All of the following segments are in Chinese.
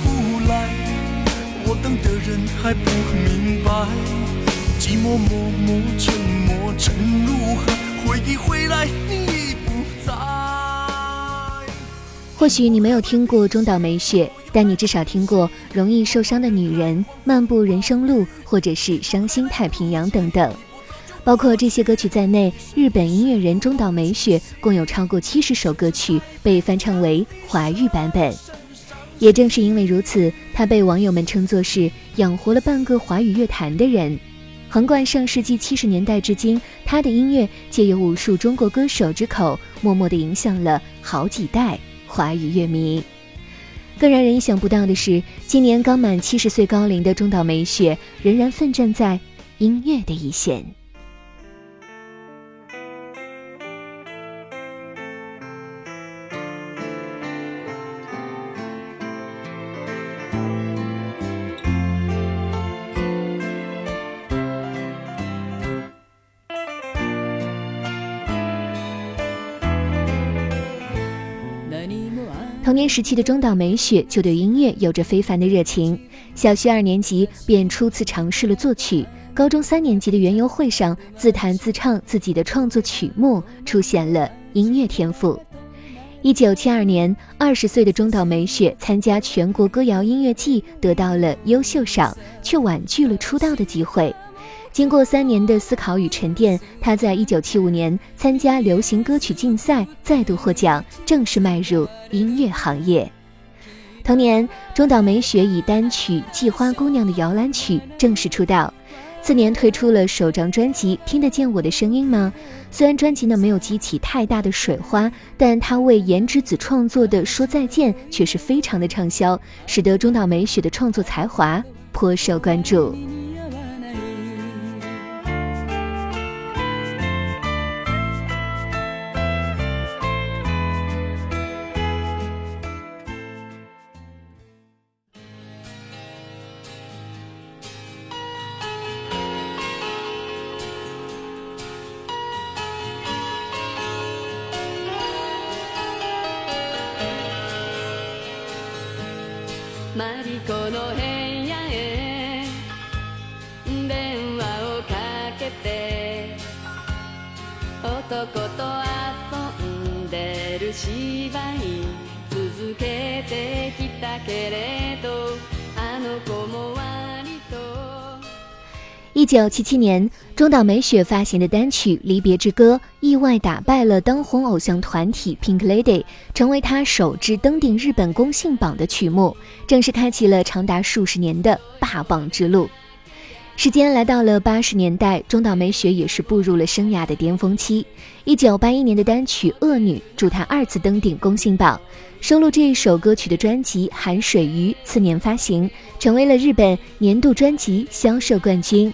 不，我等的人还不明白，寂寞默默沉默沉入海，回忆回来你不在。或许你没有听过中岛美雪，但你至少听过《容易受伤的女人》《漫步人生路》或者是《伤心太平洋》等等。包括这些歌曲在内，日本音乐人中岛美雪共有超过七十首歌曲被翻唱为华语版本。也正是因为如此，他被网友们称作是养活了半个华语乐坛的人。横贯上世纪七十年代至今，他的音乐借由无数中国歌手之口，默默地影响了好几代华语乐迷。更让人意想不到的是，今年刚满七十岁高龄的中岛美雪，仍然奋战在音乐的一线。童年时期的中岛美雪就对音乐有着非凡的热情，小学二年级便初次尝试了作曲，高中三年级的园游会上自弹自唱自己的创作曲目，出现了音乐天赋。一九七二年，二十岁的中岛美雪参加全国歌谣音乐季，得到了优秀赏，却婉拒了出道的机会。经过三年的思考与沉淀，他在一九七五年参加流行歌曲竞赛，再度获奖，正式迈入音乐行业。同年，中岛美雪以单曲《季花姑娘的摇篮曲》正式出道。次年推出了首张专辑《听得见我的声音吗》。虽然专辑呢没有激起太大的水花，但他为颜值子创作的《说再见》却是非常的畅销，使得中岛美雪的创作才华颇受关注。マリコの部屋へ。電話をかけて男と遊んでる芝居続けてきたけれどあの子も笑九七七年，中岛美雪发行的单曲《离别之歌》意外打败了当红偶像团体 Pink Lady，成为她首支登顶日本公信榜的曲目，正式开启了长达数十年的霸榜之路。时间来到了八十年代，中岛美雪也是步入了生涯的巅峰期。一九八一年的单曲《恶女》助她二次登顶公信榜，收录这一首歌曲的专辑《含水鱼》次年发行，成为了日本年度专辑销售冠军。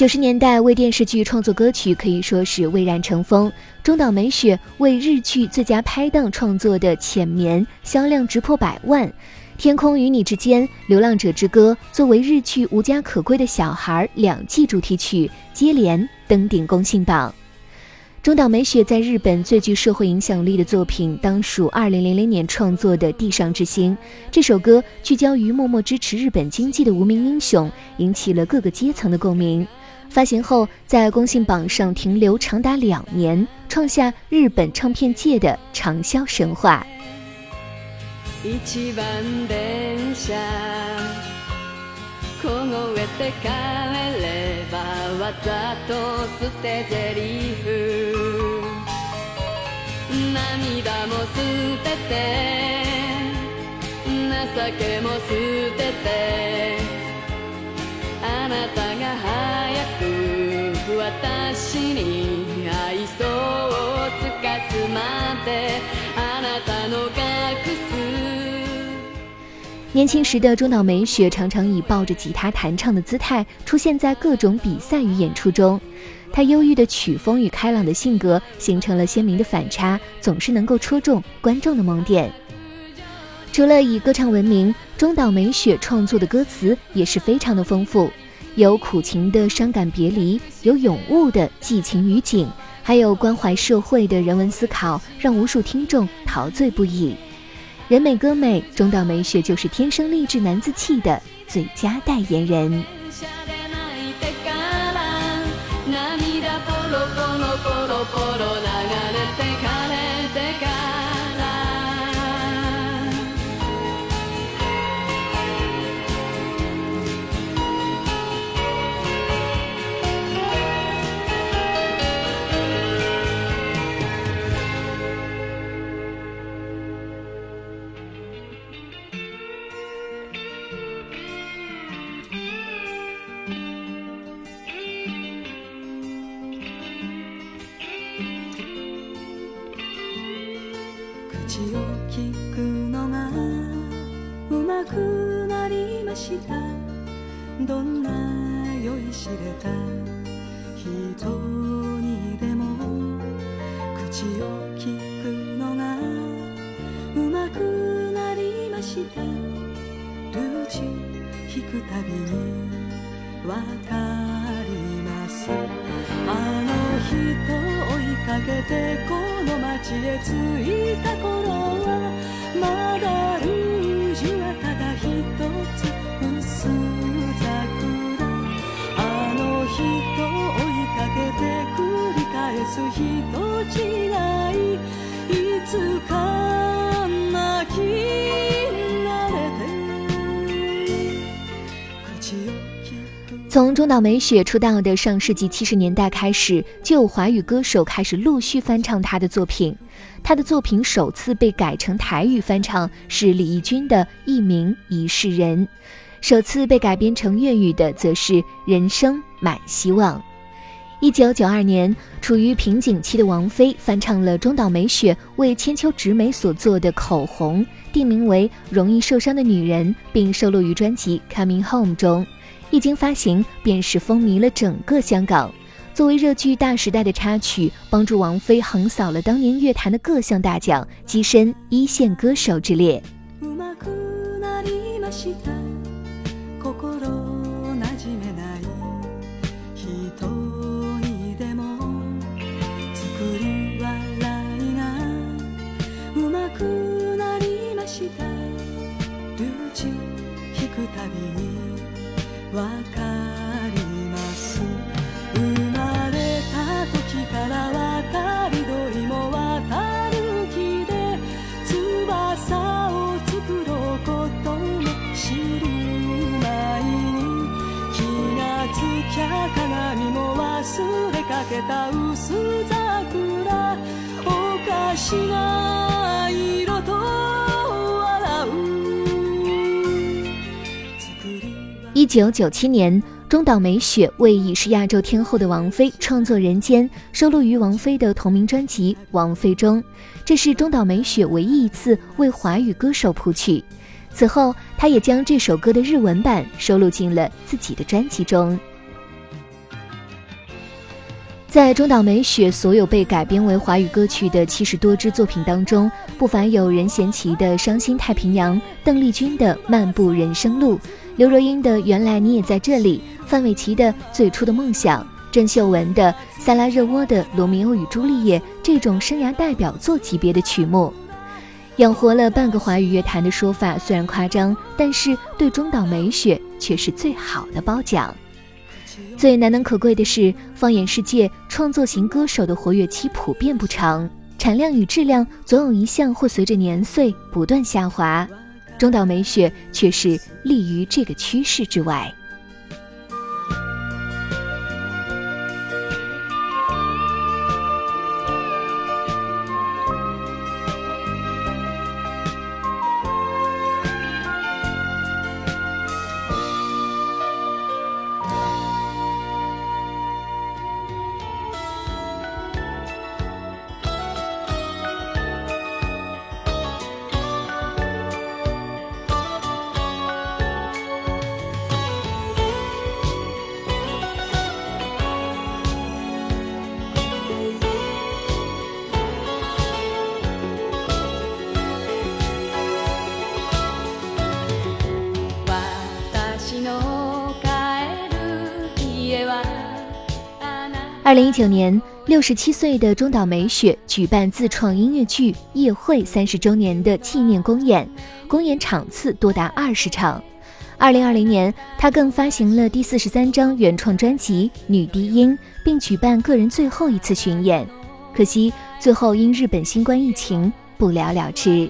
九十年代为电视剧创作歌曲可以说是蔚然成风。中岛美雪为日剧最佳拍档创作的《浅眠》销量直破百万，《天空与你之间》《流浪者之歌》作为日剧无家可归的小孩两季主题曲接连登顶公信榜。中岛美雪在日本最具社会影响力的作品，当属2000年创作的《地上之星》。这首歌聚焦于默默支持日本经济的无名英雄，引起了各个阶层的共鸣。发行后，在公信榜上停留长达两年，创下日本唱片界的畅销神话。わざと捨て台詞涙も捨てて情けも捨ててあなたが早く私に愛想をつかすまで年轻时的中岛美雪常常以抱着吉他弹唱的姿态出现在各种比赛与演出中，她忧郁的曲风与开朗的性格形成了鲜明的反差，总是能够戳中观众的萌点。除了以歌唱闻名，中岛美雪创作的歌词也是非常的丰富，有苦情的伤感别离，有咏物的寄情于景，还有关怀社会的人文思考，让无数听众陶醉不已。人美歌美，中岛美雪就是天生丽质男子气的最佳代言人。口を聞くのがうまくなりました。どんな酔いしれた人にでも口を聞くのがうまくなりました。ルージ引くたびにわかるかけてこの街へ着いた頃はまだルージュはただ一つ薄桜あの人追いかけて繰り返す人違い。いつか泣き慣れて。口を切从中岛美雪出道的上世纪七十年代开始，就有华语歌手开始陆续翻唱她的作品。她的作品首次被改成台语翻唱是李翊君的《一名一世人》，首次被改编成粤语的则是《人生满希望》。一九九二年，处于瓶颈期的王菲翻唱了中岛美雪为千秋直美所做的《口红》，定名为《容易受伤的女人》，并收录于专辑《Coming Home》中。一经发行，便是风靡了整个香港。作为热剧《大时代》的插曲，帮助王菲横扫了当年乐坛的各项大奖，跻身一线歌手之列。わかります。生まれた時から渡り鳥も渡る木で翼を作ろうことも知る前に気がつきゃ鏡も忘れかけた薄桜おかしな色九九七年，中岛美雪为已是亚洲天后的王菲创作《人间》，收录于王菲的同名专辑《王菲》中。这是中岛美雪唯一一次为华语歌手谱曲。此后，她也将这首歌的日文版收录进了自己的专辑中。在中岛美雪所有被改编为华语歌曲的七十多支作品当中，不乏有任贤齐的《伤心太平洋》，邓丽君的《漫步人生路》。刘若英的《原来你也在这里》，范玮琪的《最初的梦想》，郑秀文的《萨拉热窝的罗密欧与朱丽叶》这种生涯代表作级别的曲目，养活了半个华语乐坛的说法虽然夸张，但是对中岛美雪却是最好的褒奖。最难能可贵的是，放眼世界，创作型歌手的活跃期普遍不长，产量与质量总有一项会随着年岁不断下滑。中岛美雪却是立于这个趋势之外。二零一九年，六十七岁的中岛美雪举办自创音乐剧《夜会》三十周年的纪念公演，公演场次多达二十场。二零二零年，她更发行了第四十三张原创专辑《女低音》，并举办个人最后一次巡演。可惜，最后因日本新冠疫情不了了之。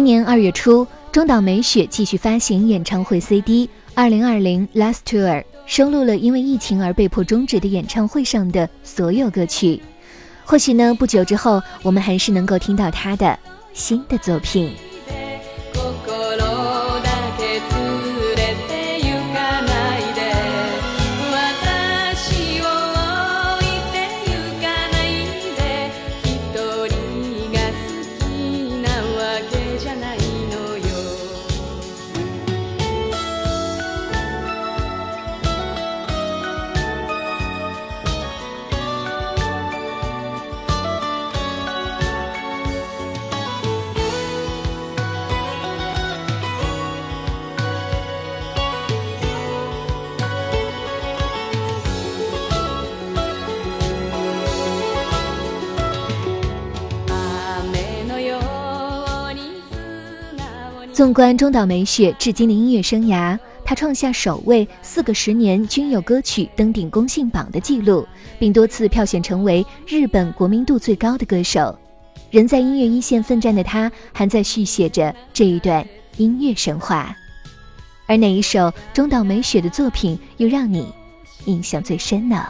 今年二月初，中岛美雪继续发行演唱会 CD《二零二零 Last Tour》，收录了因为疫情而被迫终止的演唱会上的所有歌曲。或许呢，不久之后，我们还是能够听到她的新的作品。纵观中岛美雪至今的音乐生涯，她创下首位四个十年均有歌曲登顶公信榜的记录，并多次票选成为日本国民度最高的歌手。仍在音乐一线奋战的她，还在续写着这一段音乐神话。而哪一首中岛美雪的作品又让你印象最深呢？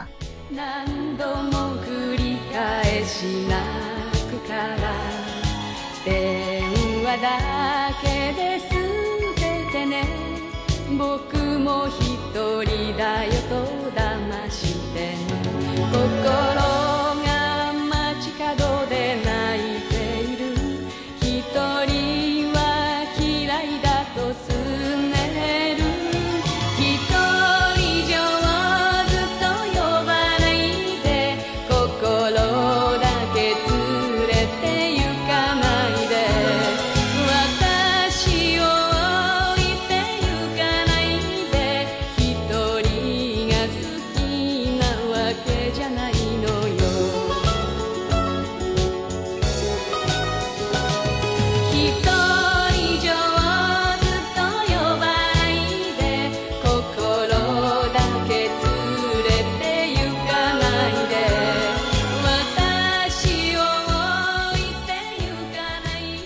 僕も一人だよ。